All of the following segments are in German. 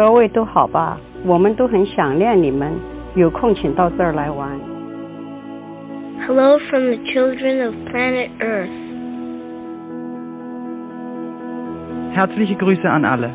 各位都好吧？我们都很想念你们，有空请到这儿来玩。Hello from the children of planet Earth. Herzliche Grüße an alle.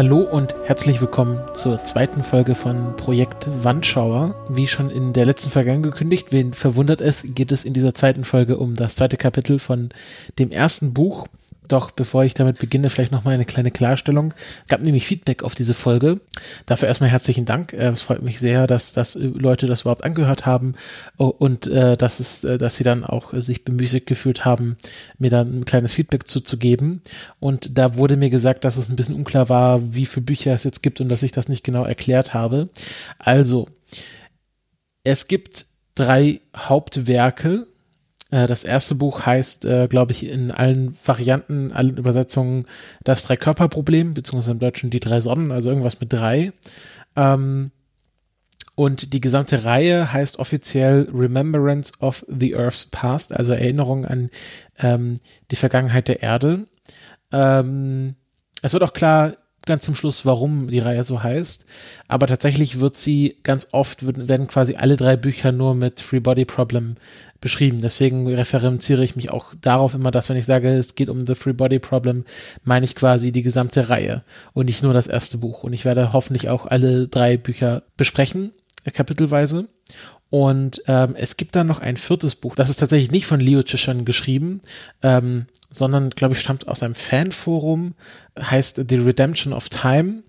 Hallo und herzlich willkommen zur zweiten Folge von Projekt Wandschauer. Wie schon in der letzten Folge angekündigt, wen verwundert es, geht es in dieser zweiten Folge um das zweite Kapitel von dem ersten Buch. Doch bevor ich damit beginne, vielleicht nochmal eine kleine Klarstellung. Es gab nämlich Feedback auf diese Folge. Dafür erstmal herzlichen Dank. Äh, Es freut mich sehr, dass, dass Leute das überhaupt angehört haben Oh, und äh, dass, es, äh, dass sie dann auch äh, sich bemüßigt gefühlt haben, mir dann ein kleines Feedback zuzugeben. Und da wurde mir gesagt, dass es ein bisschen unklar war, wie viele Bücher es jetzt gibt und dass ich das nicht genau erklärt habe. Also, es gibt drei Hauptwerke äh, das erste Buch heißt, äh, glaube ich, in allen Varianten, allen Übersetzungen das Drei-Körper-Problem, beziehungsweise im Deutschen die drei Sonnen, also irgendwas mit drei. Ähm, und die gesamte Reihe heißt offiziell Remembrance of the Earth's Past, also Erinnerung an ähm, die Vergangenheit der Erde. Ähm, es wird auch klar, ganz zum Schluss, warum die Reihe so heißt. Aber tatsächlich wird sie ganz oft, werden quasi alle drei Bücher nur mit Free Body Problem beschrieben. Deswegen referenziere ich mich auch darauf immer, dass wenn ich sage, es geht um The Free Body Problem, meine ich quasi die gesamte Reihe und nicht nur das erste Buch. Und ich werde hoffentlich auch alle drei Bücher besprechen, äh, kapitelweise. Und ähm, es gibt dann noch ein viertes Buch. Das ist tatsächlich nicht von Leo Chishan geschrieben, ähm, sondern, glaube ich, stammt aus einem Fanforum, heißt The Redemption of Time.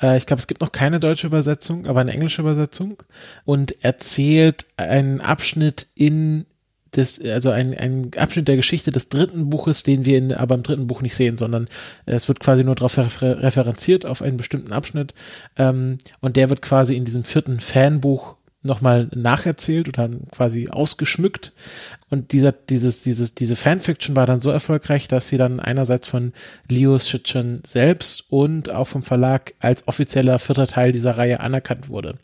Äh, ich glaube, es gibt noch keine deutsche Übersetzung, aber eine englische Übersetzung und erzählt einen Abschnitt in des, also ein, ein Abschnitt der Geschichte des dritten Buches, den wir in, aber im dritten Buch nicht sehen, sondern es wird quasi nur darauf refer referenziert, auf einen bestimmten Abschnitt. Ähm, und der wird quasi in diesem vierten Fanbuch nochmal nacherzählt oder quasi ausgeschmückt. Und dieser, dieses, dieses, diese Fanfiction war dann so erfolgreich, dass sie dann einerseits von Leo Shichan selbst und auch vom Verlag als offizieller vierter Teil dieser Reihe anerkannt wurde.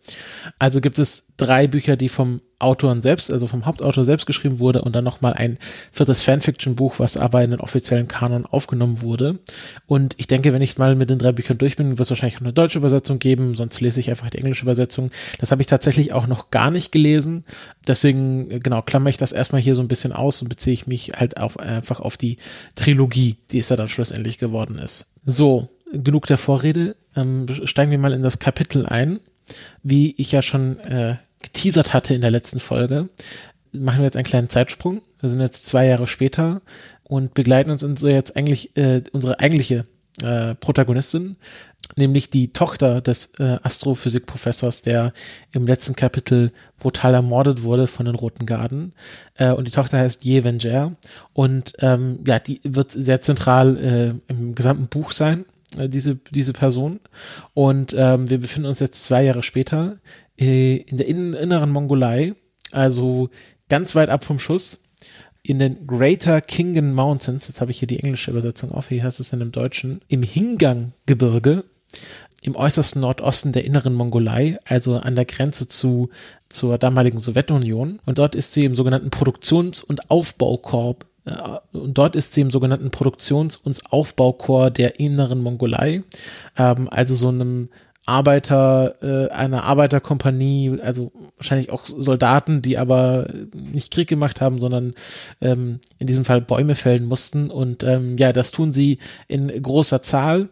Also gibt es drei Bücher, die vom Autoren selbst, also vom Hauptautor selbst geschrieben wurde und dann nochmal ein viertes Fanfiction-Buch, was aber in den offiziellen Kanon aufgenommen wurde. Und ich denke, wenn ich mal mit den drei Büchern durch bin, wird es wahrscheinlich auch eine deutsche Übersetzung geben, sonst lese ich einfach die englische Übersetzung. Das habe ich tatsächlich auch noch gar nicht gelesen. Deswegen, genau, klammer ich das erstmal hier so ein bisschen aus und beziehe ich mich halt auf, einfach auf die Trilogie, die es ja dann schlussendlich geworden ist. So, genug der Vorrede. Ähm, steigen wir mal in das Kapitel ein. Wie ich ja schon äh, geteasert hatte in der letzten Folge, machen wir jetzt einen kleinen Zeitsprung. Wir sind jetzt zwei Jahre später und begleiten uns in so jetzt eigentlich äh, unsere eigentliche äh, Protagonistin, nämlich die Tochter des äh, Astrophysikprofessors, der im letzten Kapitel brutal ermordet wurde von den Roten Garden. Äh, und die Tochter heißt Ye Wenger und ähm, ja, die wird sehr zentral äh, im gesamten Buch sein äh, diese, diese Person. Und ähm, wir befinden uns jetzt zwei Jahre später äh, in der in inneren Mongolei, also ganz weit ab vom Schuss, in den Greater Kingen Mountains, jetzt habe ich hier die englische Übersetzung auf, wie heißt es denn im Deutschen, im Hingang-Gebirge, im äußersten Nordosten der inneren Mongolei, also an der Grenze zu zur damaligen Sowjetunion. Und dort ist sie im sogenannten Produktions- und Aufbaukorb und dort ist sie im sogenannten Produktions- und Aufbaukorps der inneren Mongolei, ähm, also so einem Arbeiter, äh, einer Arbeiterkompanie, also wahrscheinlich auch Soldaten, die aber nicht Krieg gemacht haben, sondern ähm, in diesem Fall Bäume fällen mussten. Und ähm, ja, das tun sie in großer Zahl.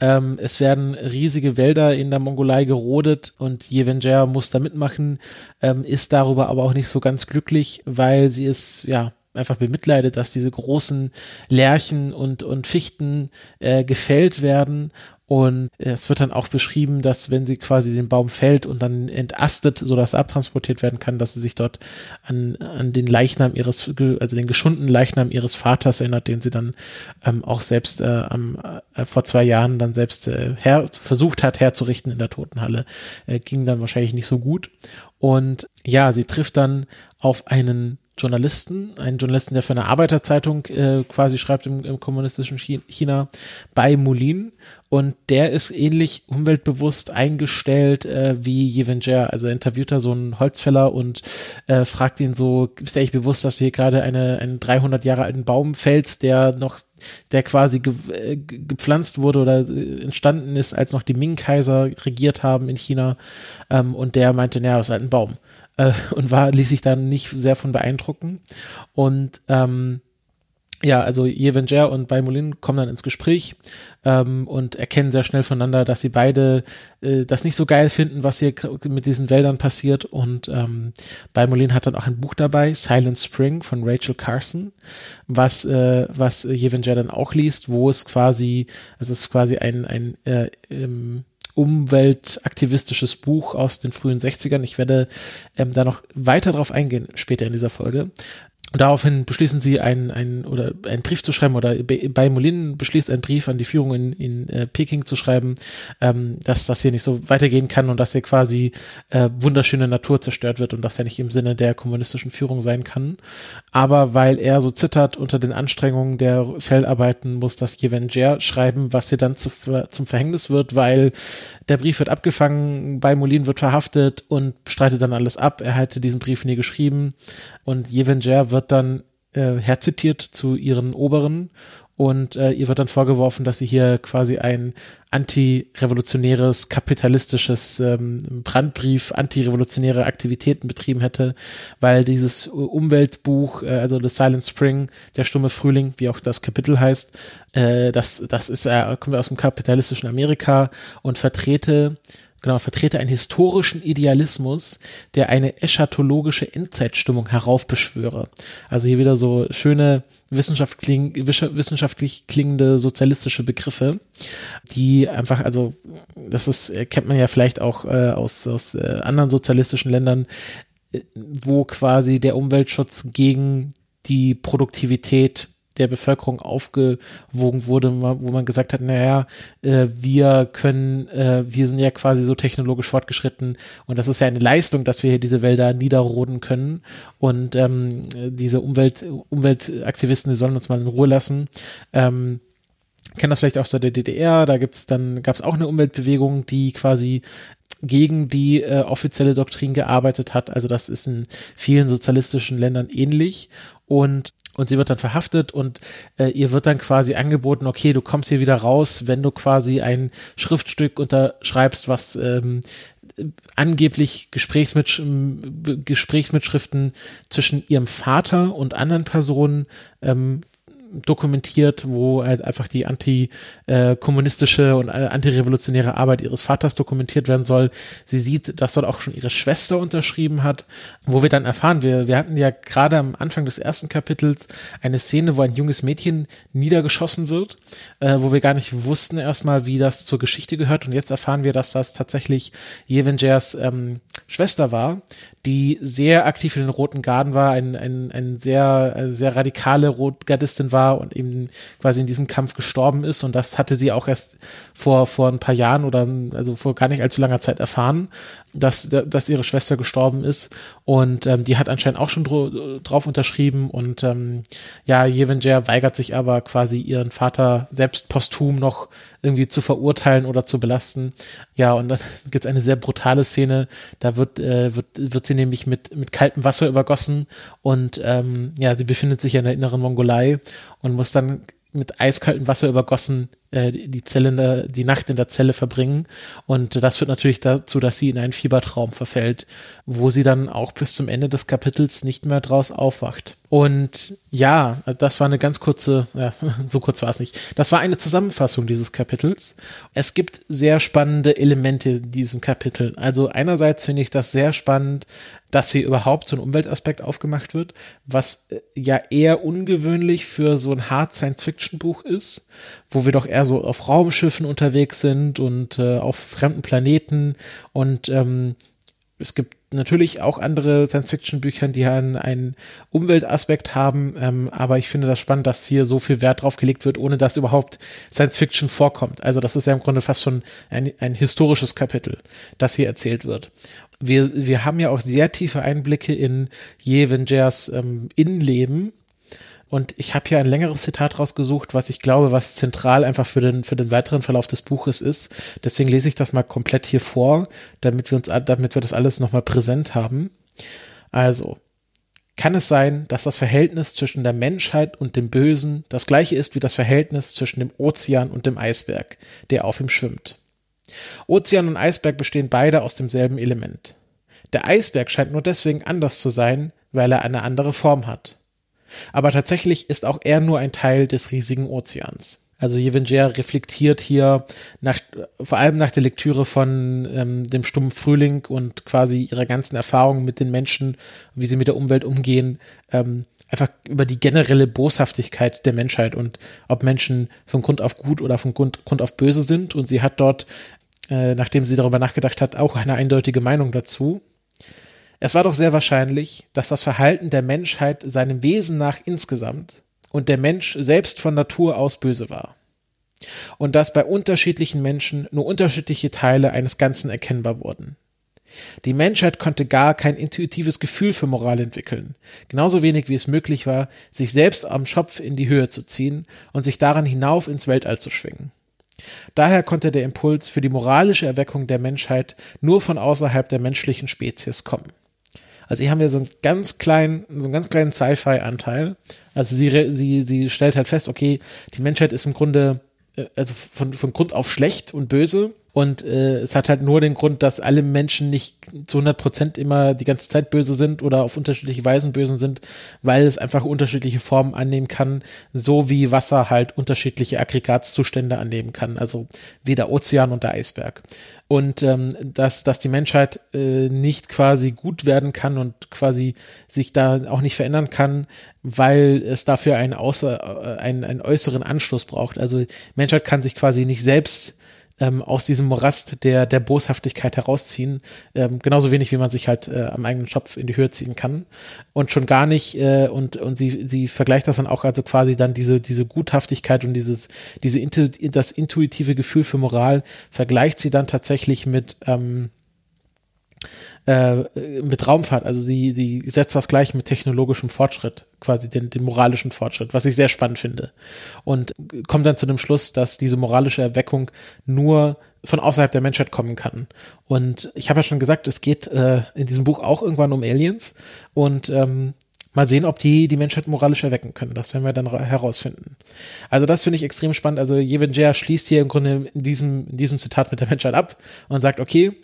Ähm, es werden riesige Wälder in der Mongolei gerodet und Jevenger muss da mitmachen, ähm, ist darüber aber auch nicht so ganz glücklich, weil sie es, ja, einfach bemitleidet, dass diese großen Lärchen und, und Fichten äh, gefällt werden. Und es wird dann auch beschrieben, dass wenn sie quasi den Baum fällt und dann entastet, sodass er abtransportiert werden kann, dass sie sich dort an, an den Leichnam ihres, also den geschundenen Leichnam ihres Vaters erinnert, den sie dann ähm, auch selbst äh, am, äh, vor zwei Jahren dann selbst äh, her, versucht hat herzurichten in der Totenhalle. Äh, ging dann wahrscheinlich nicht so gut. Und ja, sie trifft dann auf einen Journalisten, einen Journalisten, der für eine Arbeiterzeitung äh, quasi schreibt im, im kommunistischen China, bei Moulin. Und der ist ähnlich umweltbewusst eingestellt äh, wie Jevenger. Also er interviewt da so einen Holzfäller und äh, fragt ihn so, ist dir eigentlich bewusst, dass du hier gerade eine, einen 300 Jahre alten Baum fällst, der noch, der quasi ge, äh, gepflanzt wurde oder äh, entstanden ist, als noch die Ming-Kaiser regiert haben in China. Ähm, und der meinte, naja, das ist halt ein Baum äh, und war, ließ sich dann nicht sehr von beeindrucken. Und ähm, ja, also Jevenger und Baimolin kommen dann ins Gespräch ähm, und erkennen sehr schnell voneinander, dass sie beide äh, das nicht so geil finden, was hier mit diesen Wäldern passiert. Und ähm, Baimolin hat dann auch ein Buch dabei, Silent Spring von Rachel Carson, was äh, was Jevenger dann auch liest, wo es quasi, also es ist quasi ein ein äh, ähm, umweltaktivistisches Buch aus den frühen 60ern. Ich werde ähm, da noch weiter drauf eingehen später in dieser Folge. Daraufhin beschließen sie einen, einen oder einen Brief zu schreiben oder bei Molin beschließt ein Brief an die Führung in, in äh, Peking zu schreiben, ähm, dass das hier nicht so weitergehen kann und dass hier quasi äh, wunderschöne Natur zerstört wird und dass er nicht im Sinne der kommunistischen Führung sein kann. Aber weil er so zittert unter den Anstrengungen der Feldarbeiten, muss das Jevenger schreiben, was hier dann zu, zum Verhängnis wird, weil der Brief wird abgefangen, bei Molin wird verhaftet und streitet dann alles ab. Er hätte diesen Brief nie geschrieben und Jevenger wird dann äh, herzitiert zu ihren Oberen und äh, ihr wird dann vorgeworfen, dass sie hier quasi ein antirevolutionäres, kapitalistisches ähm, Brandbrief, antirevolutionäre Aktivitäten betrieben hätte, weil dieses Umweltbuch, äh, also The Silent Spring, der stumme Frühling, wie auch das Kapitel heißt, äh, das, das ist, äh, kommt aus dem kapitalistischen Amerika und vertrete genau, vertrete einen historischen Idealismus, der eine eschatologische Endzeitstimmung heraufbeschwöre. Also hier wieder so schöne wissenschaftlich, wissenschaftlich klingende sozialistische Begriffe, die einfach, also das ist, kennt man ja vielleicht auch äh, aus, aus äh, anderen sozialistischen Ländern, äh, wo quasi der Umweltschutz gegen die Produktivität der Bevölkerung aufgewogen wurde, wo man gesagt hat, naja, äh, wir können, äh, wir sind ja quasi so technologisch fortgeschritten und das ist ja eine Leistung, dass wir hier diese Wälder niederroden können und ähm, diese Umwelt, Umweltaktivisten, die sollen uns mal in Ruhe lassen. Ähm, kennen das vielleicht auch aus der DDR, da gibt's dann, gab es auch eine Umweltbewegung, die quasi gegen die äh, offizielle Doktrin gearbeitet hat. Also das ist in vielen sozialistischen Ländern ähnlich. Und und sie wird dann verhaftet und äh, ihr wird dann quasi angeboten, okay, du kommst hier wieder raus, wenn du quasi ein Schriftstück unterschreibst, was ähm, angeblich Gesprächsmitsch Gesprächsmitschriften zwischen ihrem Vater und anderen Personen ähm, dokumentiert, wo halt einfach die anti-kommunistische äh, und äh, antirevolutionäre Arbeit ihres Vaters dokumentiert werden soll. Sie sieht, dass dort auch schon ihre Schwester unterschrieben hat, wo wir dann erfahren, wir, wir hatten ja gerade am Anfang des ersten Kapitels eine Szene, wo ein junges Mädchen niedergeschossen wird, äh, wo wir gar nicht wussten erstmal, wie das zur Geschichte gehört und jetzt erfahren wir, dass das tatsächlich Jevengers ähm, Schwester war, die sehr aktiv in den Roten Garden war, ein, ein, ein sehr, eine sehr radikale Rotgardistin war und eben quasi in diesem Kampf gestorben ist. Und das hatte sie auch erst vor, vor ein paar Jahren oder also vor gar nicht allzu langer Zeit erfahren dass, dass ihre Schwester gestorben ist. Und ähm, die hat anscheinend auch schon dr drauf unterschrieben. Und ähm, ja, Jevenger weigert sich aber quasi ihren Vater selbst posthum noch irgendwie zu verurteilen oder zu belasten. Ja, und dann gibt's eine sehr brutale Szene, da wird, äh, wird, wird sie nämlich mit, mit kaltem Wasser übergossen. Und ähm, ja, sie befindet sich in der inneren Mongolei und muss dann mit eiskaltem Wasser übergossen äh, die Zelle die Nacht in der Zelle verbringen und das führt natürlich dazu, dass sie in einen Fiebertraum verfällt, wo sie dann auch bis zum Ende des Kapitels nicht mehr draus aufwacht. Und ja, das war eine ganz kurze, ja, so kurz war es nicht. Das war eine Zusammenfassung dieses Kapitels. Es gibt sehr spannende Elemente in diesem Kapitel. Also einerseits finde ich das sehr spannend, dass hier überhaupt so ein Umweltaspekt aufgemacht wird, was äh, ja eher ungewöhnlich für so ein Hard Science-Fiction-Buch ist, wo wir doch eher so auf Raumschiffen unterwegs sind und äh, auf fremden Planeten und ähm, es gibt natürlich auch andere Science-Fiction-Bücher, die einen, einen Umweltaspekt haben, ähm, aber ich finde das spannend, dass hier so viel Wert drauf gelegt wird, ohne dass überhaupt Science-Fiction vorkommt. Also das ist ja im Grunde fast schon ein, ein historisches Kapitel, das hier erzählt wird. Wir, wir haben ja auch sehr tiefe Einblicke in Jevengers ähm, Innenleben, und ich habe hier ein längeres Zitat rausgesucht, was ich glaube, was zentral einfach für den, für den weiteren Verlauf des Buches ist. Deswegen lese ich das mal komplett hier vor, damit wir uns, damit wir das alles nochmal präsent haben. Also, kann es sein, dass das Verhältnis zwischen der Menschheit und dem Bösen das gleiche ist wie das Verhältnis zwischen dem Ozean und dem Eisberg, der auf ihm schwimmt. Ozean und Eisberg bestehen beide aus demselben Element. Der Eisberg scheint nur deswegen anders zu sein, weil er eine andere Form hat. Aber tatsächlich ist auch er nur ein Teil des riesigen Ozeans. Also Jevenger reflektiert hier nach, vor allem nach der Lektüre von ähm, dem stummen Frühling und quasi ihrer ganzen Erfahrungen mit den Menschen, wie sie mit der Umwelt umgehen, ähm, einfach über die generelle Boshaftigkeit der Menschheit und ob Menschen von Grund auf gut oder von Grund, Grund auf böse sind. Und sie hat dort, äh, nachdem sie darüber nachgedacht hat, auch eine eindeutige Meinung dazu. Es war doch sehr wahrscheinlich, dass das Verhalten der Menschheit seinem Wesen nach insgesamt und der Mensch selbst von Natur aus böse war. Und dass bei unterschiedlichen Menschen nur unterschiedliche Teile eines Ganzen erkennbar wurden. Die Menschheit konnte gar kein intuitives Gefühl für Moral entwickeln, genauso wenig wie es möglich war, sich selbst am Schopf in die Höhe zu ziehen und sich daran hinauf ins Weltall zu schwingen. Daher konnte der Impuls für die moralische Erweckung der Menschheit nur von außerhalb der menschlichen Spezies kommen. Also hier haben wir so einen ganz kleinen, so einen ganz kleinen Sci-Fi-Anteil. Also sie, sie, sie stellt halt fest, okay, die Menschheit ist im Grunde, äh, also von, von Grund auf schlecht und böse und äh, es hat halt nur den Grund, dass alle Menschen nicht zu 100 Prozent immer die ganze Zeit böse sind oder auf unterschiedliche Weisen böse sind, weil es einfach unterschiedliche Formen annehmen kann, so wie Wasser halt unterschiedliche Aggregatzustände annehmen kann, also wie der Ozean und der Eisberg. Und ähm, dass, dass die Menschheit äh, nicht quasi gut werden kann und quasi sich da auch nicht verändern kann, weil es dafür einen, außer, äh, einen, einen äußeren Anschluss braucht. Also Menschheit kann sich quasi nicht selbst ähm, aus diesem Morast der, der Boshaftigkeit herausziehen. Ähm, genauso wenig, wie man sich halt äh, am eigenen Schopf in die Höhe ziehen kann. Und schon gar nicht, äh, und, und sie, sie vergleicht das dann auch also quasi dann diese, diese Guthaftigkeit und dieses, diese, das intuitive Gefühl für Moral vergleicht sie dann tatsächlich mit, ähm, äh, mit Raumfahrt. Also sie, sie setzt das gleich mit technologischem Fortschritt, quasi den, den moralischen Fortschritt, was ich sehr spannend finde. Und kommt dann zu dem Schluss, dass diese moralische Erweckung nur von außerhalb der Menschheit kommen kann. Und ich habe ja schon gesagt, es geht äh, in diesem Buch auch irgendwann um Aliens. Und ähm, Mal sehen, ob die die Menschheit moralisch erwecken können. Das werden wir dann herausfinden. Also das finde ich extrem spannend. Also Jevenger schließt hier im Grunde in diesem, in diesem Zitat mit der Menschheit ab und sagt, okay,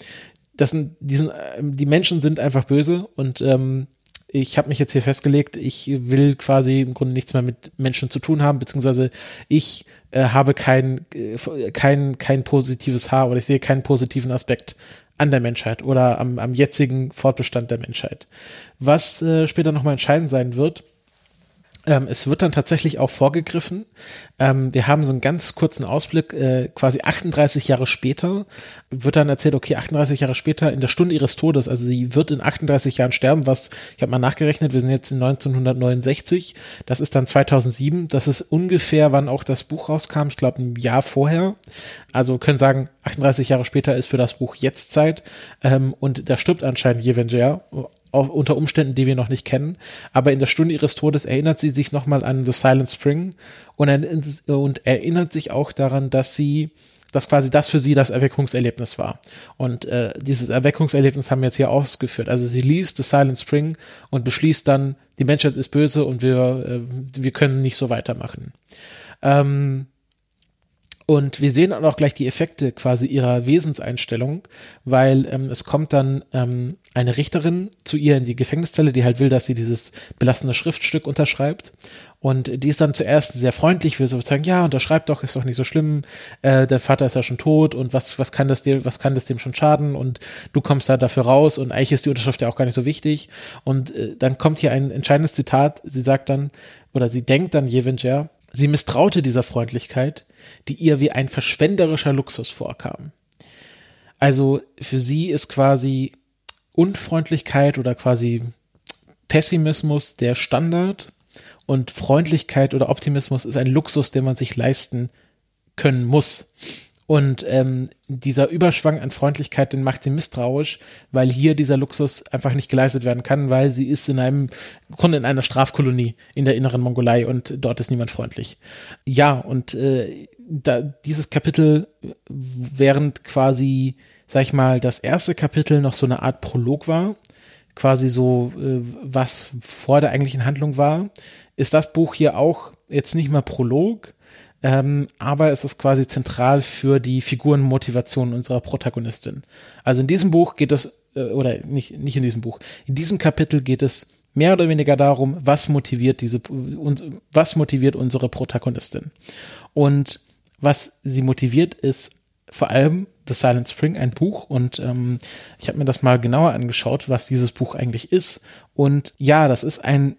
das sind, die, sind, die Menschen sind einfach böse und ähm, ich habe mich jetzt hier festgelegt, ich will quasi im Grunde nichts mehr mit Menschen zu tun haben, beziehungsweise ich äh, habe kein, äh, kein, kein positives Haar oder ich sehe keinen positiven Aspekt an der Menschheit oder am, am jetzigen Fortbestand der Menschheit. Was äh, später nochmal entscheidend sein wird, ähm, es wird dann tatsächlich auch vorgegriffen. Ähm, wir haben so einen ganz kurzen Ausblick, äh, quasi 38 Jahre später wird dann erzählt, okay, 38 Jahre später in der Stunde ihres Todes, also sie wird in 38 Jahren sterben, was, ich habe mal nachgerechnet, wir sind jetzt in 1969, das ist dann 2007, das ist ungefähr, wann auch das Buch rauskam, ich glaube ein Jahr vorher. Also können sagen, 38 Jahre später ist für das Buch jetzt Zeit ähm, und da stirbt anscheinend Jevenger auch unter Umständen, die wir noch nicht kennen. Aber in der Stunde ihres Todes erinnert sie sich nochmal an The Silent Spring und, und erinnert sich auch daran, dass sie dass quasi das für sie das Erweckungserlebnis war. Und äh, dieses Erweckungserlebnis haben wir jetzt hier ausgeführt. Also sie liest The Silent Spring und beschließt dann, die Menschheit ist böse und wir, äh, wir können nicht so weitermachen. Ähm, und wir sehen auch gleich die Effekte quasi ihrer Wesenseinstellung, weil ähm, es kommt dann ähm, eine Richterin zu ihr in die Gefängniszelle, die halt will, dass sie dieses belastende Schriftstück unterschreibt. Und die ist dann zuerst sehr freundlich, will so sagen, ja, unterschreib doch, ist doch nicht so schlimm, äh, der Vater ist ja schon tot und was, was kann das dir, was kann das dem schon schaden und du kommst da dafür raus und eigentlich ist die Unterschrift ja auch gar nicht so wichtig. Und äh, dann kommt hier ein entscheidendes Zitat, sie sagt dann, oder sie denkt dann Jevenger, sie misstraute dieser Freundlichkeit, die ihr wie ein verschwenderischer Luxus vorkam. Also für sie ist quasi Unfreundlichkeit oder quasi Pessimismus der Standard und Freundlichkeit oder Optimismus ist ein Luxus, den man sich leisten können muss. Und ähm, dieser Überschwang an Freundlichkeit, den macht sie misstrauisch, weil hier dieser Luxus einfach nicht geleistet werden kann, weil sie ist in einem Grunde in einer Strafkolonie in der inneren Mongolei und dort ist niemand freundlich. Ja, und äh, da, dieses Kapitel, während quasi, sag ich mal, das erste Kapitel noch so eine Art Prolog war, quasi so, äh, was vor der eigentlichen Handlung war, ist das Buch hier auch jetzt nicht mal Prolog, ähm, aber es ist quasi zentral für die Figurenmotivation unserer Protagonistin. Also in diesem Buch geht es, äh, oder nicht, nicht in diesem Buch, in diesem Kapitel geht es mehr oder weniger darum, was motiviert diese, uns, was motiviert unsere Protagonistin. Und was sie motiviert, ist vor allem The Silent Spring, ein Buch. Und ähm, ich habe mir das mal genauer angeschaut, was dieses Buch eigentlich ist. Und ja, das ist ein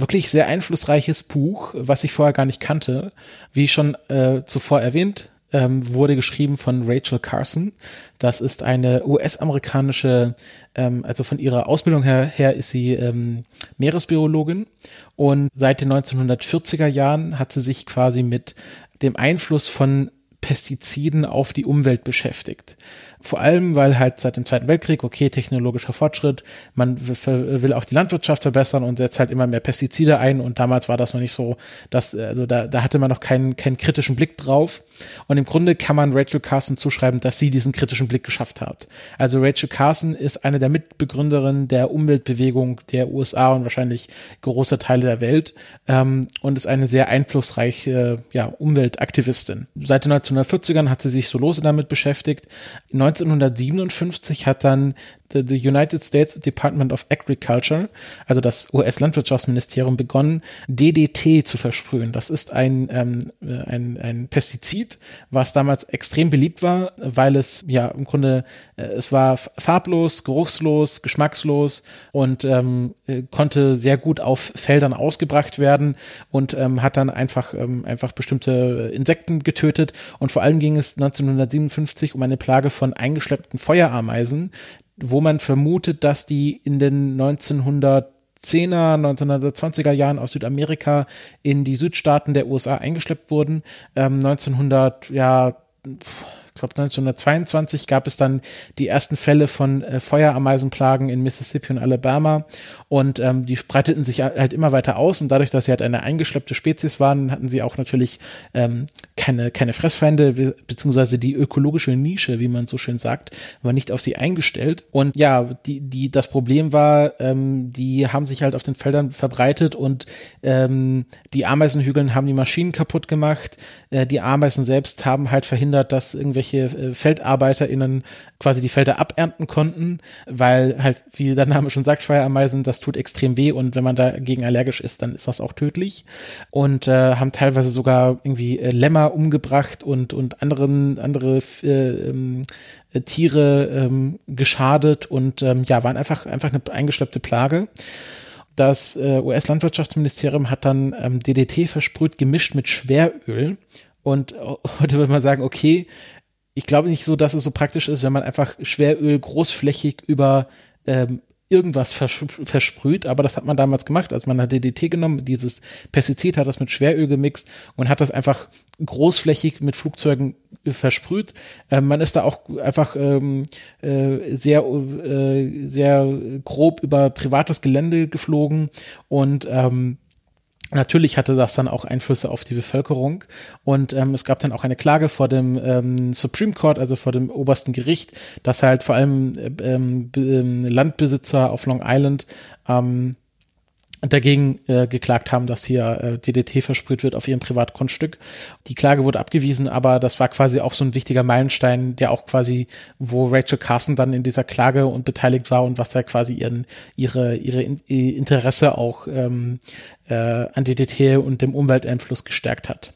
wirklich sehr einflussreiches Buch, was ich vorher gar nicht kannte. Wie schon äh, zuvor erwähnt, ähm, wurde geschrieben von Rachel Carson. Das ist eine US-amerikanische, ähm, also von ihrer Ausbildung her, her ist sie ähm, Meeresbiologin und seit den 1940er Jahren hat sie sich quasi mit dem Einfluss von Pestiziden auf die Umwelt beschäftigt. Vor allem, weil halt seit dem Zweiten Weltkrieg, okay, technologischer Fortschritt, man will auch die Landwirtschaft verbessern und setzt halt immer mehr Pestizide ein und damals war das noch nicht so, dass, also da, da hatte man noch keinen, keinen kritischen Blick drauf. Und im Grunde kann man Rachel Carson zuschreiben, dass sie diesen kritischen Blick geschafft hat. Also Rachel Carson ist eine der Mitbegründerinnen der Umweltbewegung der USA und wahrscheinlich große Teile der Welt ähm, und ist eine sehr einflussreiche ja, Umweltaktivistin. Seit den 1940ern hat sie sich so lose damit beschäftigt. 1957 hat dann the United States Department of Agriculture, also das US-Landwirtschaftsministerium, begonnen, DDT zu versprühen. Das ist ein, ähm, ein, ein Pestizid, was damals extrem beliebt war, weil es ja im Grunde, äh, es war farblos, geruchslos, geschmackslos und ähm, äh, konnte sehr gut auf Feldern ausgebracht werden und ähm, hat dann einfach, ähm, einfach bestimmte Insekten getötet. Und vor allem ging es 1957 um eine Plage von eingeschleppten Feuerameisen, wo man vermutet, dass die in den 1910er, 1920er Jahren aus Südamerika in die Südstaaten der USA eingeschleppt wurden. Ähm, 1900, ja, ich glaube 1922 gab es dann die ersten Fälle von äh, Feuerameisenplagen in Mississippi und Alabama und ähm, die breiteten sich halt immer weiter aus und dadurch, dass sie halt eine eingeschleppte Spezies waren, hatten sie auch natürlich ähm, keine, keine Fressfeinde, beziehungsweise die ökologische Nische, wie man so schön sagt, war nicht auf sie eingestellt. Und ja, die, die, das Problem war, ähm, die haben sich halt auf den Feldern verbreitet und ähm, die Ameisenhügeln haben die Maschinen kaputt gemacht. Äh, die Ameisen selbst haben halt verhindert, dass irgendwelche irgendwelche äh, FeldarbeiterInnen quasi die Felder abernten konnten, weil halt, wie der Name schon sagt, Feuerameisen, das tut extrem weh und wenn man dagegen allergisch ist, dann ist das auch tödlich. Und äh, haben teilweise sogar irgendwie äh, Lämmer umgebracht und, und anderen, andere äh, ähm, äh, Tiere ähm, geschadet und ähm, ja, waren einfach, einfach eine eingeschleppte Plage. Das US-Landwirtschaftsministerium hat dann ähm, DDT versprüht, gemischt mit Schweröl. Und heute würde man sagen, okay, ich glaube nicht so, dass es so praktisch ist, wenn man einfach Schweröl großflächig über ähm, irgendwas vers versprüht, aber das hat man damals gemacht, als man hat DDT genommen, dieses Pestizid hat das mit Schweröl gemixt und hat das einfach großflächig mit Flugzeugen versprüht. Ähm, man ist da auch einfach ähm, äh, sehr, äh, sehr grob über privates Gelände geflogen und ähm, Natürlich hatte das dann auch Einflüsse auf die Bevölkerung. Und ähm, es gab dann auch eine Klage vor dem ähm, Supreme Court, also vor dem obersten Gericht, dass halt vor allem ähm, ähm Landbesitzer auf Long Island ähm, dagegen äh, geklagt haben, dass hier äh, DDT versprüht wird auf ihrem Privatgrundstück. Die Klage wurde abgewiesen, aber das war quasi auch so ein wichtiger Meilenstein, der auch quasi, wo Rachel Carson dann in dieser Klage und beteiligt war und was ja quasi ihren, ihre, ihre Interesse auch ähm, äh, an DDT und dem Umwelteinfluss gestärkt hat.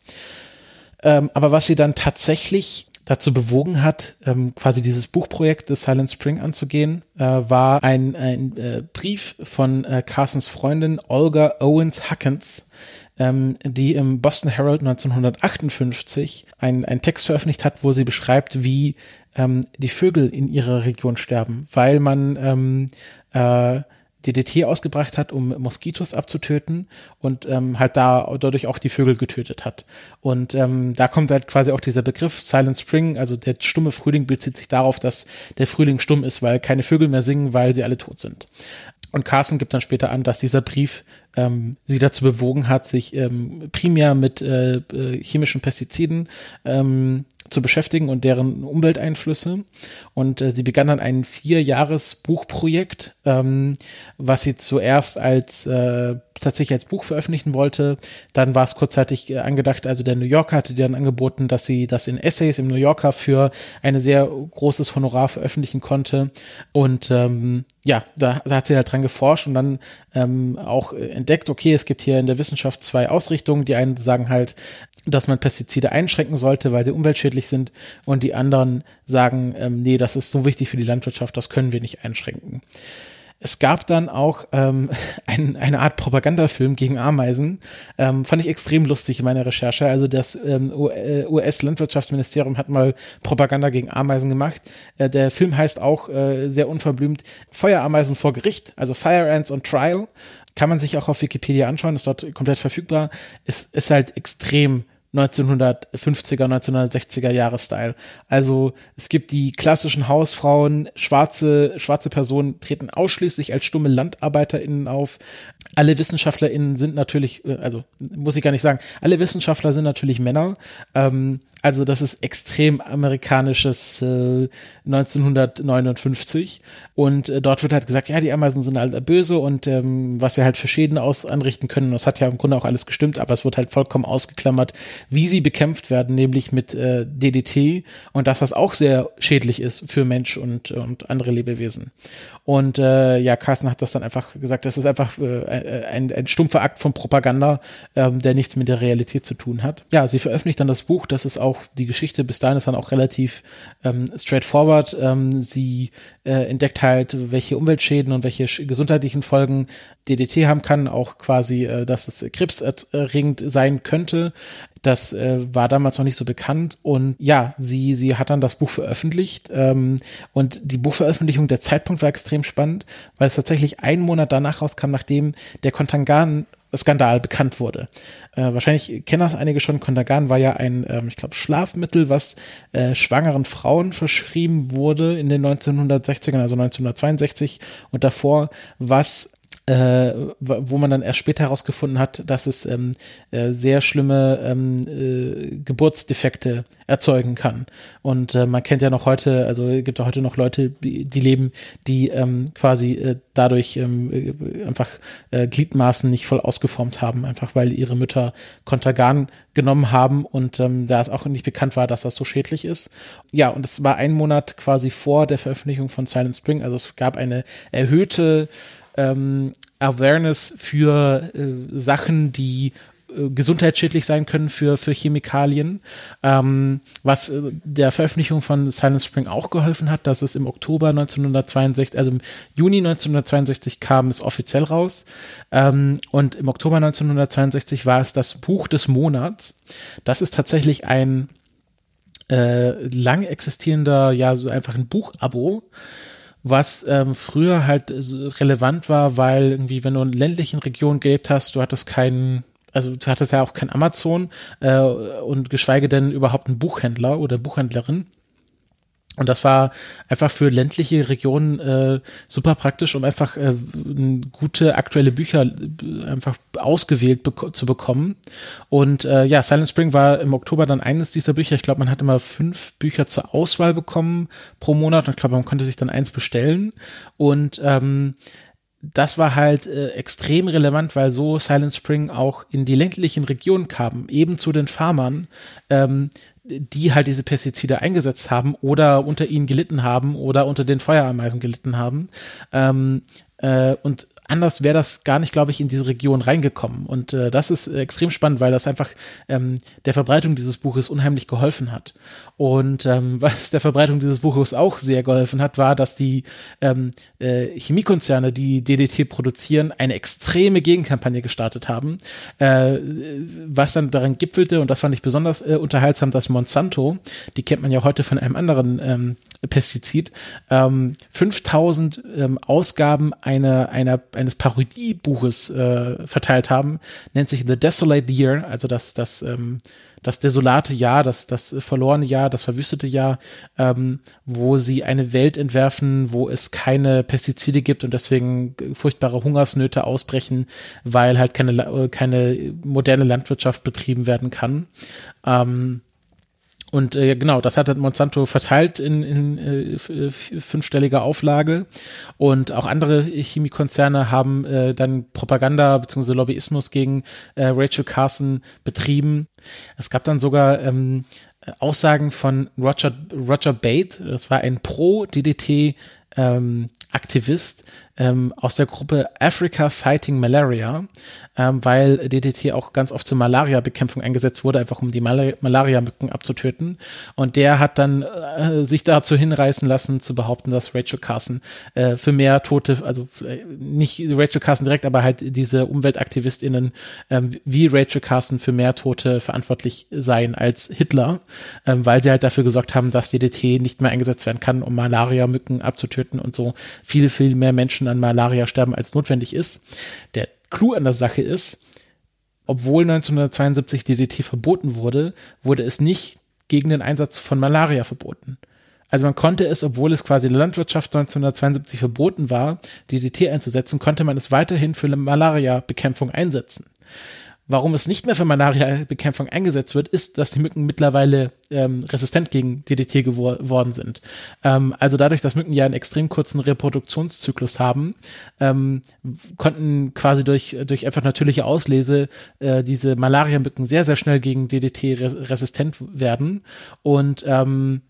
Ähm, aber was sie dann tatsächlich dazu bewogen hat, ähm, quasi dieses Buchprojekt des Silent Spring anzugehen, äh, war ein, ein äh, Brief von äh, Carsons Freundin Olga Owens Huckins, ähm, die im Boston Herald 1958 einen Text veröffentlicht hat, wo sie beschreibt, wie ähm, die Vögel in ihrer Region sterben, weil man ähm, äh, DDT ausgebracht hat, um Moskitos abzutöten und ähm, halt da dadurch auch die Vögel getötet hat. Und ähm, da kommt halt quasi auch dieser Begriff Silent Spring, also der stumme Frühling bezieht sich darauf, dass der Frühling stumm ist, weil keine Vögel mehr singen, weil sie alle tot sind. Und Carson gibt dann später an, dass dieser Brief ähm, sie dazu bewogen hat, sich ähm, primär mit äh, äh, chemischen Pestiziden ähm, zu beschäftigen und deren Umwelteinflüsse. Und äh, sie begann dann ein Vierjahres-Buchprojekt, ähm, was sie zuerst als äh, tatsächlich als Buch veröffentlichen wollte. Dann war es kurzzeitig äh, angedacht, also der New Yorker hatte dir dann angeboten, dass sie das in Essays im New Yorker für ein sehr großes Honorar veröffentlichen konnte. Und ähm, ja, da, da hat sie halt dran geforscht und dann ähm, auch entdeckt, okay, es gibt hier in der Wissenschaft zwei Ausrichtungen. Die einen sagen halt, dass man Pestizide einschränken sollte, weil sie umweltschädlich sind und die anderen sagen, ähm, nee, das ist so wichtig für die Landwirtschaft, das können wir nicht einschränken. Es gab dann auch ähm, ein, eine Art Propagandafilm gegen Ameisen. Ähm, fand ich extrem lustig in meiner Recherche. Also das ähm, US-Landwirtschaftsministerium hat mal Propaganda gegen Ameisen gemacht. Äh, der Film heißt auch äh, sehr unverblümt Feuerameisen vor Gericht, also Fire Ants on Trial. Kann man sich auch auf Wikipedia anschauen, ist dort komplett verfügbar. Es ist halt extrem 1950er, 1960er Jahre Style. Also es gibt die klassischen Hausfrauen, schwarze, schwarze Personen treten ausschließlich als stumme LandarbeiterInnen auf. Alle WissenschaftlerInnen sind natürlich, äh, also muss ich gar nicht sagen, alle Wissenschaftler sind natürlich Männer. Ähm, also das ist extrem amerikanisches äh, 1959 und äh, dort wird halt gesagt, ja, die Ameisen sind halt böse und ähm, was sie halt für Schäden aus anrichten können, das hat ja im Grunde auch alles gestimmt, aber es wird halt vollkommen ausgeklammert, wie sie bekämpft werden, nämlich mit äh, DDT und dass das auch sehr schädlich ist für Mensch und, und andere Lebewesen. Und äh, ja, Carsten hat das dann einfach gesagt, das ist einfach äh, ein, ein stumpfer Akt von Propaganda, ähm, der nichts mit der Realität zu tun hat. Ja, sie veröffentlicht dann das Buch, das ist auch die Geschichte bis dahin ist dann auch relativ ähm, straightforward. Ähm, sie äh, entdeckt halt, welche Umweltschäden und welche gesundheitlichen Folgen DDT haben kann, auch quasi, äh, dass es krebserregend sein könnte. Das äh, war damals noch nicht so bekannt und ja, sie sie hat dann das Buch veröffentlicht ähm, und die Buchveröffentlichung, der Zeitpunkt war extrem spannend, weil es tatsächlich einen Monat danach rauskam, nachdem der Kontangan Skandal bekannt wurde. Äh, wahrscheinlich kennen das einige schon. Kontergan war ja ein, ähm, ich glaube, Schlafmittel, was äh, schwangeren Frauen verschrieben wurde in den 1960ern, also 1962 und davor, was äh, wo man dann erst später herausgefunden hat, dass es ähm, äh, sehr schlimme ähm, äh, Geburtsdefekte erzeugen kann. Und äh, man kennt ja noch heute, also gibt ja heute noch Leute, die leben, die ähm, quasi äh, dadurch ähm, äh, einfach Gliedmaßen nicht voll ausgeformt haben, einfach weil ihre Mütter Kontergan genommen haben und ähm, da es auch nicht bekannt war, dass das so schädlich ist. Ja, und es war ein Monat quasi vor der Veröffentlichung von Silent Spring, also es gab eine erhöhte ähm, Awareness für äh, Sachen, die äh, gesundheitsschädlich sein können für, für Chemikalien, ähm, was äh, der Veröffentlichung von Silent Spring auch geholfen hat, dass es im Oktober 1962, also im Juni 1962 kam es offiziell raus ähm, und im Oktober 1962 war es das Buch des Monats. Das ist tatsächlich ein äh, lang existierender, ja, so einfach ein Buchabo, was ähm, früher halt relevant war, weil irgendwie, wenn du in ländlichen Regionen gelebt hast, du hattest keinen, also du hattest ja auch kein Amazon äh, und geschweige denn überhaupt einen Buchhändler oder Buchhändlerin. Und das war einfach für ländliche Regionen äh, super praktisch, um einfach äh, gute aktuelle Bücher äh, einfach ausgewählt bek zu bekommen. Und äh, ja, Silent Spring war im Oktober dann eines dieser Bücher. Ich glaube, man hat immer fünf Bücher zur Auswahl bekommen pro Monat. Und ich glaube, man konnte sich dann eins bestellen. Und ähm, das war halt äh, extrem relevant, weil so Silent Spring auch in die ländlichen Regionen kam, eben zu den Farmern, ähm, die halt diese Pestizide eingesetzt haben oder unter ihnen gelitten haben oder unter den Feuerameisen gelitten haben. Ähm, äh, und anders wäre das gar nicht, glaube ich, in diese Region reingekommen. Und äh, das ist extrem spannend, weil das einfach ähm, der Verbreitung dieses Buches unheimlich geholfen hat. Und ähm, was der Verbreitung dieses Buches auch sehr geholfen hat, war, dass die ähm, äh, Chemiekonzerne, die DDT produzieren, eine extreme Gegenkampagne gestartet haben, äh, was dann daran gipfelte, und das fand ich besonders äh, unterhaltsam, dass Monsanto, die kennt man ja heute von einem anderen ähm, Pestizid, ähm, 5000 ähm, Ausgaben einer, einer, eines Parodiebuches äh, verteilt haben, nennt sich The Desolate Year, also das, das, ähm, das desolate Jahr, das, das verlorene Jahr, das verwüstete Jahr, ähm, wo sie eine Welt entwerfen, wo es keine Pestizide gibt und deswegen furchtbare Hungersnöte ausbrechen, weil halt keine, keine moderne Landwirtschaft betrieben werden kann. Ähm, und äh, genau, das hat Monsanto verteilt in, in äh, fünfstelliger Auflage. Und auch andere Chemiekonzerne haben äh, dann Propaganda bzw. Lobbyismus gegen äh, Rachel Carson betrieben. Es gab dann sogar ähm, Aussagen von Roger, Roger Bate, das war ein Pro-DDT ähm, aus der Gruppe Africa Fighting Malaria, ähm, weil DDT auch ganz oft zur Malaria-Bekämpfung eingesetzt wurde, einfach um die Mal Malaria-Mücken abzutöten. Und der hat dann äh, sich dazu hinreißen lassen, zu behaupten, dass Rachel Carson äh, für mehr Tote, also äh, nicht Rachel Carson direkt, aber halt diese UmweltaktivistInnen ähm, wie Rachel Carson für mehr Tote verantwortlich seien als Hitler, ähm, weil sie halt dafür gesorgt haben, dass DDT nicht mehr eingesetzt werden kann, um Malaria-Mücken abzutöten und so viel, viel mehr Menschen an Malaria sterben, als notwendig ist. Der Clou an der Sache ist, obwohl 1972 DDT verboten wurde, wurde es nicht gegen den Einsatz von Malaria verboten. Also man konnte es, obwohl es quasi in der Landwirtschaft 1972 verboten war, DDT einzusetzen, konnte man es weiterhin für Malaria-Bekämpfung einsetzen. Warum es nicht mehr für Malaria-Bekämpfung eingesetzt wird, ist, dass die Mücken mittlerweile ähm, resistent gegen DDT geworden sind. Ähm, also dadurch, dass Mücken ja einen extrem kurzen Reproduktionszyklus haben, ähm, konnten quasi durch, durch einfach natürliche Auslese äh, diese Malaria-Mücken sehr, sehr schnell gegen DDT res resistent werden. Und ähm, äh,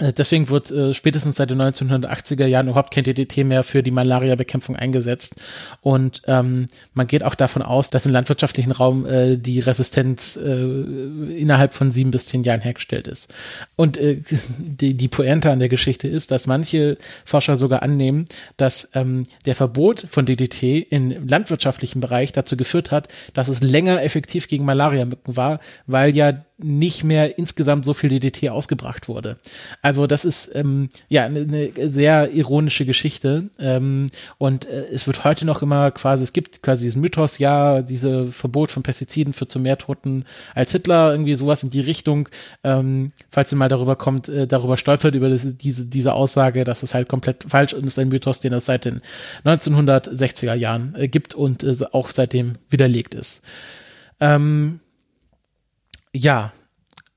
deswegen wird äh, spätestens seit den 1980er Jahren überhaupt kein DDT mehr für die Malaria-Bekämpfung eingesetzt. Und ähm, man geht auch davon aus, dass im landwirtschaftlichen Raum äh, die Resistenz äh, innerhalb von sieben bis zehn Jahren hergestellt ist. Und äh, die, die Pointe an der Geschichte ist, dass manche Forscher sogar annehmen, dass ähm, der Verbot von DDT im landwirtschaftlichen Bereich dazu geführt hat, dass es länger effektiv gegen Malaria-Mücken war, weil ja nicht mehr insgesamt so viel DDT ausgebracht wurde. Also das ist ähm, ja eine, eine sehr ironische Geschichte ähm, und äh, es wird heute noch immer quasi, es gibt quasi diesen Mythos, ja, diese Verbot von Pestiziden führt zu mehr Toten als Hitler, irgendwie sowas in die Richtung. Ähm, falls ihr mal darüber kommt, äh, darüber stolpert über das, diese diese Aussage, dass es halt komplett falsch ist, ist ein Mythos, den es seit den 1960er Jahren äh, gibt und äh, auch seitdem widerlegt ist. Ähm, ja,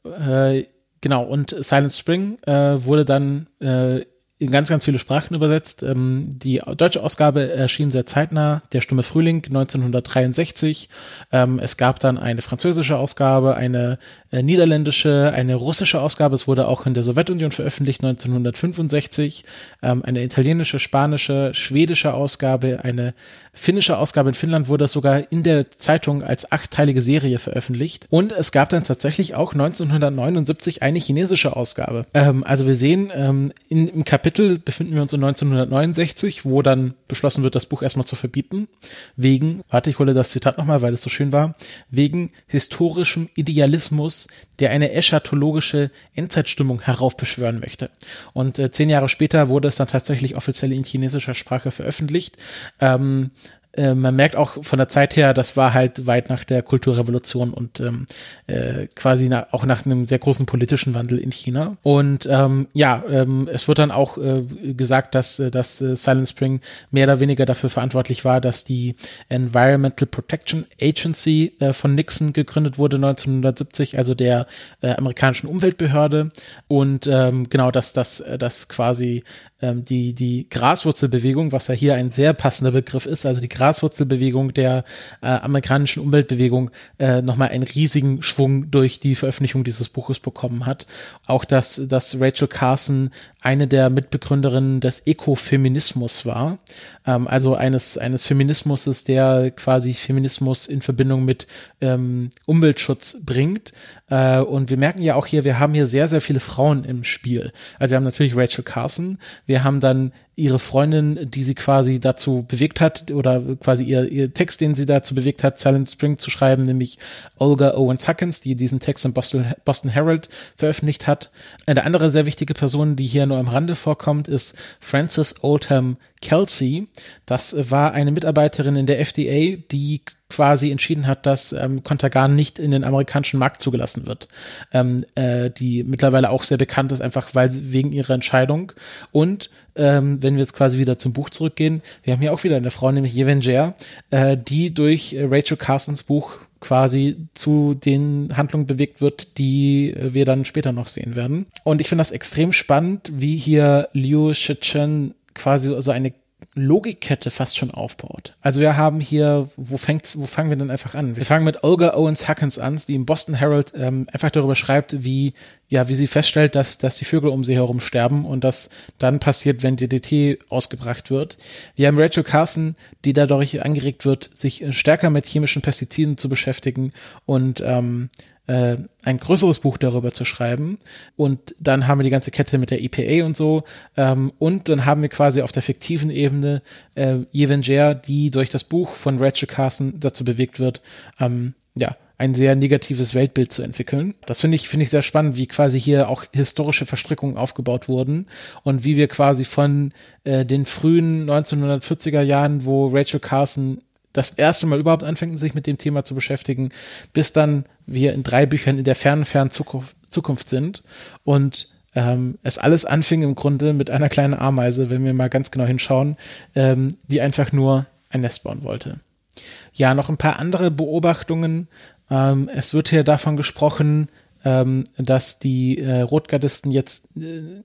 äh, genau. Und Silent Spring äh, wurde dann äh, in ganz, ganz viele Sprachen übersetzt. Ähm, die deutsche Ausgabe erschien sehr zeitnah, Der Stumme Frühling 1963. Ähm, es gab dann eine französische Ausgabe, eine äh, niederländische, eine russische Ausgabe. Es wurde auch in der Sowjetunion veröffentlicht 1965. Ähm, eine italienische, spanische, schwedische Ausgabe, eine finnische Ausgabe in Finnland wurde es sogar in der Zeitung als achtteilige Serie veröffentlicht. Und es gab dann tatsächlich auch 1979 eine chinesische Ausgabe. Ähm, also wir sehen, ähm, in, im Kapitel befinden wir uns in 1969, wo dann beschlossen wird, das Buch erstmal zu verbieten. Wegen, warte, ich hole das Zitat nochmal, weil es so schön war, wegen historischem Idealismus, der eine eschatologische Endzeitstimmung heraufbeschwören möchte. Und äh, zehn Jahre später wurde es dann tatsächlich offiziell in chinesischer Sprache veröffentlicht. Ähm, äh, man merkt auch von der Zeit her, das war halt weit nach der Kulturrevolution und ähm, äh, quasi na, auch nach einem sehr großen politischen Wandel in China. Und ähm, ja, ähm, es wird dann auch äh, gesagt, dass, äh, dass äh, Silent Spring mehr oder weniger dafür verantwortlich war, dass die Environmental Protection Agency von Nixon gegründet wurde 1970, also der amerikanischen Umweltbehörde. Und ähm, genau, dass das quasi ähm, die, die Graswurzelbewegung, was ja hier ein sehr passender Begriff ist, also die Graswurzelbewegung der äh, amerikanischen Umweltbewegung, äh, nochmal einen riesigen Schwung durch die Veröffentlichung dieses Buches bekommen hat. Auch dass, dass Rachel Carson eine der Mitbegründerinnen des Ökofeminismus war, ähm, also eines, eines Feminismus, der quasi Feminismus in Verbindung mit ähm, Umweltschutz bringt. Äh, und wir merken ja auch hier, wir haben hier sehr, sehr viele Frauen im Spiel. Also wir haben natürlich Rachel Carson, wir haben dann ihre Freundin, die sie quasi dazu bewegt hat, oder quasi ihr, ihr Text, den sie dazu bewegt hat, Silent Spring zu schreiben, nämlich Olga Owens Huckins, die diesen Text im Boston, Boston Herald veröffentlicht hat. Eine andere sehr wichtige Person, die hier nur am Rande vorkommt, ist Frances Oldham Kelsey. Das war eine Mitarbeiterin in der FDA, die quasi entschieden hat, dass ähm, Contagan nicht in den amerikanischen Markt zugelassen wird, ähm, äh, die mittlerweile auch sehr bekannt ist, einfach weil wegen ihrer Entscheidung. Und ähm, wenn wir jetzt quasi wieder zum Buch zurückgehen, wir haben hier auch wieder eine Frau, nämlich Yevenger, äh, die durch äh, Rachel Carsons Buch quasi zu den Handlungen bewegt wird, die äh, wir dann später noch sehen werden. Und ich finde das extrem spannend, wie hier Liu Shichen quasi so eine Logikkette fast schon aufbaut. Also wir haben hier, wo fängt's, wo fangen wir denn einfach an? Wir fangen mit Olga Owens Huckins an, die im Boston Herald ähm, einfach darüber schreibt, wie ja, wie sie feststellt, dass dass die Vögel um sie herum sterben und das dann passiert, wenn DDT ausgebracht wird. Wir haben Rachel Carson, die dadurch angeregt wird, sich stärker mit chemischen Pestiziden zu beschäftigen und ähm, äh, ein größeres Buch darüber zu schreiben. Und dann haben wir die ganze Kette mit der EPA und so. Ähm, und dann haben wir quasi auf der fiktiven Ebene äh, Yevenger, die durch das Buch von Rachel Carson dazu bewegt wird, ähm, ja, ein sehr negatives Weltbild zu entwickeln. Das finde ich, finde ich sehr spannend, wie quasi hier auch historische Verstrickungen aufgebaut wurden und wie wir quasi von äh, den frühen 1940er Jahren, wo Rachel Carson das erste Mal überhaupt anfängt, sich mit dem Thema zu beschäftigen, bis dann wir in drei Büchern in der fernen, fernen Zukunft, sind und ähm, es alles anfing im Grunde mit einer kleinen Ameise, wenn wir mal ganz genau hinschauen, ähm, die einfach nur ein Nest bauen wollte. Ja, noch ein paar andere Beobachtungen. Ähm, es wird hier davon gesprochen, ähm, dass die äh, Rotgardisten jetzt äh,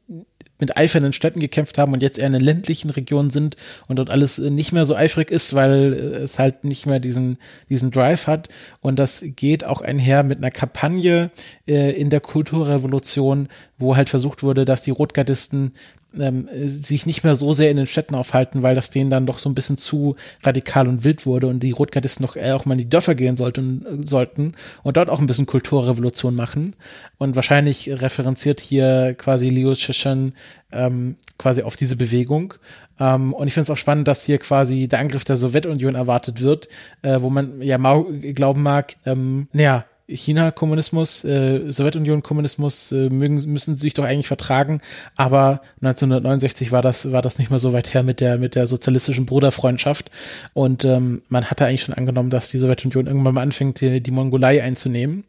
mit Eifer in den Städten gekämpft haben und jetzt eher in den ländlichen Regionen sind und dort alles äh, nicht mehr so eifrig ist, weil äh, es halt nicht mehr diesen, diesen Drive hat. Und das geht auch einher mit einer Kampagne äh, in der Kulturrevolution, wo halt versucht wurde, dass die Rotgardisten ähm, sich nicht mehr so sehr in den Städten aufhalten, weil das denen dann doch so ein bisschen zu radikal und wild wurde und die Rotgardisten noch eher auch mal in die Dörfer gehen sollten, sollten und dort auch ein bisschen Kulturrevolution machen. Und wahrscheinlich referenziert hier quasi Liu Shishan ähm, quasi auf diese Bewegung. Ähm, und ich finde es auch spannend, dass hier quasi der Angriff der Sowjetunion erwartet wird, äh, wo man ja Mao glauben mag, ähm, naja, China-Kommunismus, äh, Sowjetunion-Kommunismus äh, müssen sich doch eigentlich vertragen, aber 1969 war das, war das nicht mehr so weit her mit der, mit der sozialistischen Bruderfreundschaft. Und ähm, man hatte eigentlich schon angenommen, dass die Sowjetunion irgendwann mal anfängt, die, die Mongolei einzunehmen.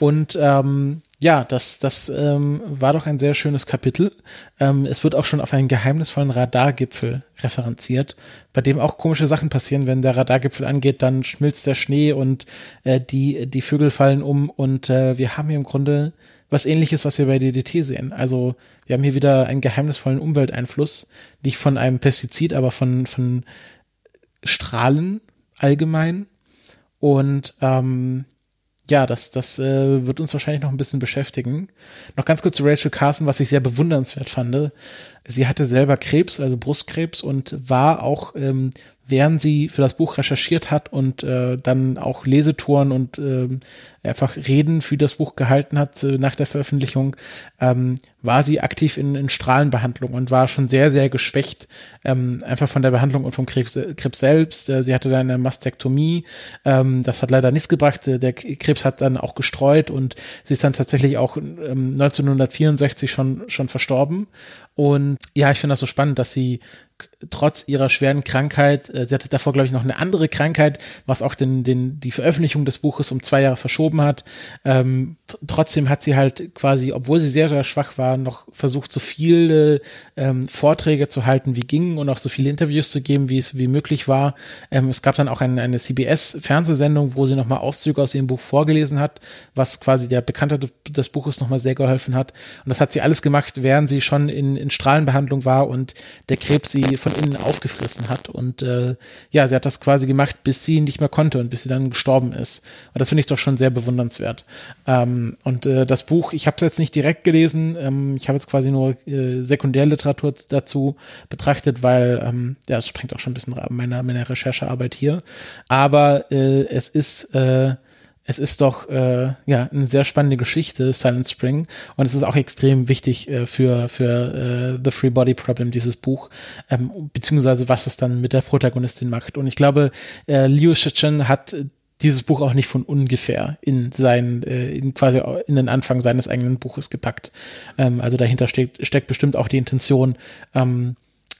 Und ähm, ja, das, das ähm, war doch ein sehr schönes Kapitel. Ähm, es wird auch schon auf einen geheimnisvollen Radargipfel referenziert, bei dem auch komische Sachen passieren. Wenn der Radargipfel angeht, dann schmilzt der Schnee und äh, die, die Vögel fallen um. Und äh, wir haben hier im Grunde was ähnliches, was wir bei DDT sehen. Also wir haben hier wieder einen geheimnisvollen Umwelteinfluss, nicht von einem Pestizid, aber von, von Strahlen allgemein. Und ähm, ja, das, das äh, wird uns wahrscheinlich noch ein bisschen beschäftigen. Noch ganz kurz zu Rachel Carson, was ich sehr bewundernswert fand. Sie hatte selber Krebs, also Brustkrebs und war auch ähm, während sie für das Buch recherchiert hat und äh, dann auch Lesetouren und äh, einfach Reden für das Buch gehalten hat äh, nach der Veröffentlichung, ähm, war sie aktiv in, in Strahlenbehandlung und war schon sehr, sehr geschwächt, ähm, einfach von der Behandlung und vom Krebs, Krebs selbst. Äh, sie hatte dann eine Mastektomie, ähm, das hat leider nichts gebracht. Der Krebs hat dann auch gestreut und sie ist dann tatsächlich auch ähm, 1964 schon, schon verstorben. Und ja, ich finde das so spannend, dass sie trotz ihrer schweren Krankheit, äh, sie hatte davor, glaube ich, noch eine andere Krankheit, was auch den, den, die Veröffentlichung des Buches um zwei Jahre verschoben geschoben hat. Ähm, trotzdem hat sie halt quasi, obwohl sie sehr, sehr schwach war, noch versucht, so viele ähm, Vorträge zu halten, wie ging und auch so viele Interviews zu geben, wie es wie möglich war. Ähm, es gab dann auch ein, eine CBS-Fernsehsendung, wo sie nochmal Auszüge aus ihrem Buch vorgelesen hat, was quasi der Bekanntheit des Buches nochmal sehr geholfen hat. Und das hat sie alles gemacht, während sie schon in, in Strahlenbehandlung war und der Krebs sie von innen aufgefressen hat. Und äh, ja, sie hat das quasi gemacht, bis sie nicht mehr konnte und bis sie dann gestorben ist. Und das finde ich doch schon sehr bewundernswert. Ähm, und äh, das Buch, ich habe es jetzt nicht direkt gelesen, ähm, ich habe jetzt quasi nur äh, Sekundärliteratur dazu betrachtet, weil ähm, ja, es sprengt auch schon ein bisschen meiner, meiner Recherchearbeit hier. Aber äh, es ist äh, es ist doch äh, ja eine sehr spannende Geschichte, Silent Spring, und es ist auch extrem wichtig äh, für für äh, The Free Body Problem dieses Buch, ähm, beziehungsweise was es dann mit der Protagonistin macht. Und ich glaube, äh, Liu Shichen hat dieses Buch auch nicht von ungefähr in sein, äh, in quasi in den Anfang seines eigenen Buches gepackt. Ähm, also dahinter steckt, steckt bestimmt auch die Intention, ähm,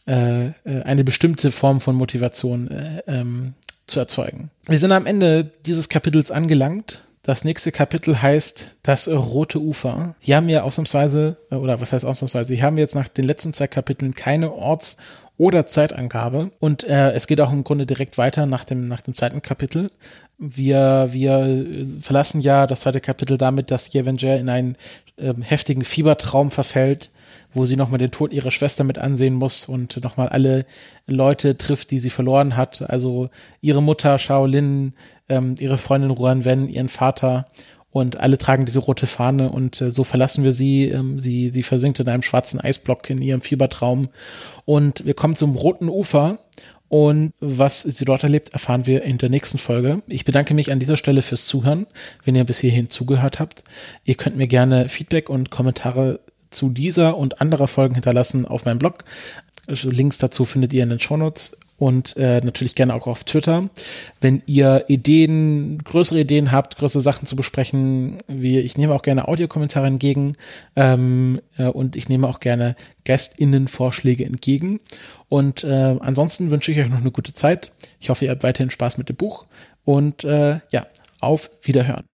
äh, äh eine bestimmte Form von Motivation äh, ähm, zu erzeugen. Wir sind am Ende dieses Kapitels angelangt. Das nächste Kapitel heißt das Rote Ufer. Hier haben wir ausnahmsweise, oder was heißt ausnahmsweise, hier haben wir jetzt nach den letzten zwei Kapiteln keine Orts- oder Zeitangabe. Und äh, es geht auch im Grunde direkt weiter nach dem, nach dem zweiten Kapitel. Wir, wir verlassen ja das zweite Kapitel damit, dass Jevenger in einen äh, heftigen Fiebertraum verfällt, wo sie nochmal den Tod ihrer Schwester mit ansehen muss und nochmal alle Leute trifft, die sie verloren hat. Also ihre Mutter Shaolin, ähm, ihre Freundin Ruan Wen, ihren Vater und alle tragen diese rote Fahne und äh, so verlassen wir sie. Ähm, sie. Sie versinkt in einem schwarzen Eisblock in ihrem Fiebertraum und wir kommen zum roten Ufer und was sie dort erlebt, erfahren wir in der nächsten Folge. Ich bedanke mich an dieser Stelle fürs Zuhören, wenn ihr bis hierhin zugehört habt. Ihr könnt mir gerne Feedback und Kommentare zu dieser und anderer Folgen hinterlassen auf meinem Blog. Also Links dazu findet ihr in den Shownotes und äh, natürlich gerne auch auf Twitter. Wenn ihr Ideen, größere Ideen habt, größere Sachen zu besprechen, wie ich nehme auch gerne Audiokommentare entgegen ähm, äh, und ich nehme auch gerne GästInnen-Vorschläge entgegen. Und äh, ansonsten wünsche ich euch noch eine gute Zeit. Ich hoffe, ihr habt weiterhin Spaß mit dem Buch und äh, ja, auf Wiederhören.